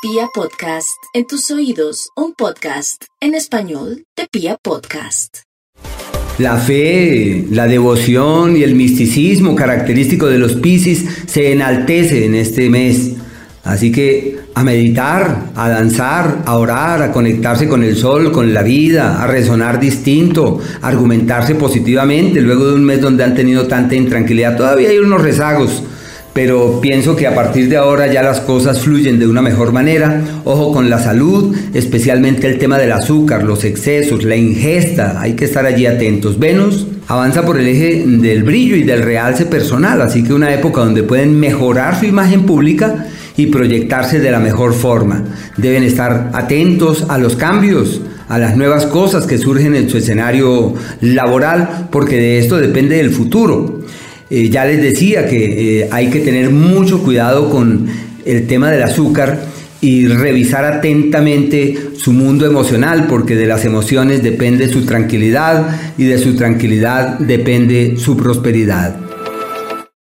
Pia Podcast, en tus oídos, un podcast en español de Pia Podcast. La fe, la devoción y el misticismo característico de los Piscis se enaltece en este mes. Así que a meditar, a danzar, a orar, a conectarse con el sol, con la vida, a resonar distinto, a argumentarse positivamente luego de un mes donde han tenido tanta intranquilidad. Todavía hay unos rezagos, pero pienso que a partir de ahora ya las cosas fluyen de una mejor manera. Ojo con la salud, especialmente el tema del azúcar, los excesos, la ingesta, hay que estar allí atentos. Venus avanza por el eje del brillo y del realce personal, así que una época donde pueden mejorar su imagen pública y proyectarse de la mejor forma. Deben estar atentos a los cambios, a las nuevas cosas que surgen en su escenario laboral, porque de esto depende el futuro. Eh, ya les decía que eh, hay que tener mucho cuidado con el tema del azúcar y revisar atentamente su mundo emocional, porque de las emociones depende su tranquilidad y de su tranquilidad depende su prosperidad.